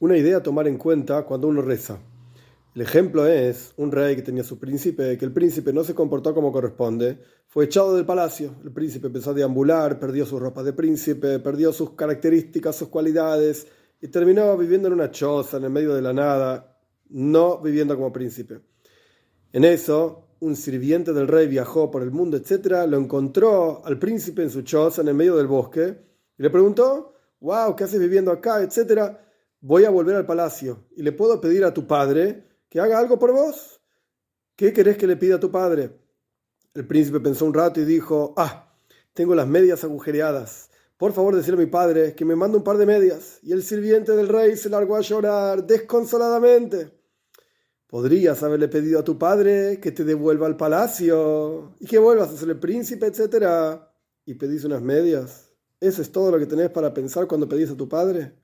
Una idea a tomar en cuenta cuando uno reza. El ejemplo es un rey que tenía su príncipe, que el príncipe no se comportó como corresponde, fue echado del palacio. El príncipe empezó a deambular, perdió sus ropas de príncipe, perdió sus características, sus cualidades y terminó viviendo en una choza en el medio de la nada, no viviendo como príncipe. En eso, un sirviente del rey viajó por el mundo, etc., lo encontró al príncipe en su choza en el medio del bosque y le preguntó, wow, ¿qué haces viviendo acá? etcétera voy a volver al palacio y le puedo pedir a tu padre que haga algo por vos. ¿Qué querés que le pida a tu padre? El príncipe pensó un rato y dijo, ah, tengo las medias agujereadas. Por favor, decirle a mi padre que me mande un par de medias. Y el sirviente del rey se largó a llorar desconsoladamente. Podrías haberle pedido a tu padre que te devuelva al palacio y que vuelvas a ser el príncipe, etc. Y pedís unas medias. ¿Eso es todo lo que tenés para pensar cuando pedís a tu padre?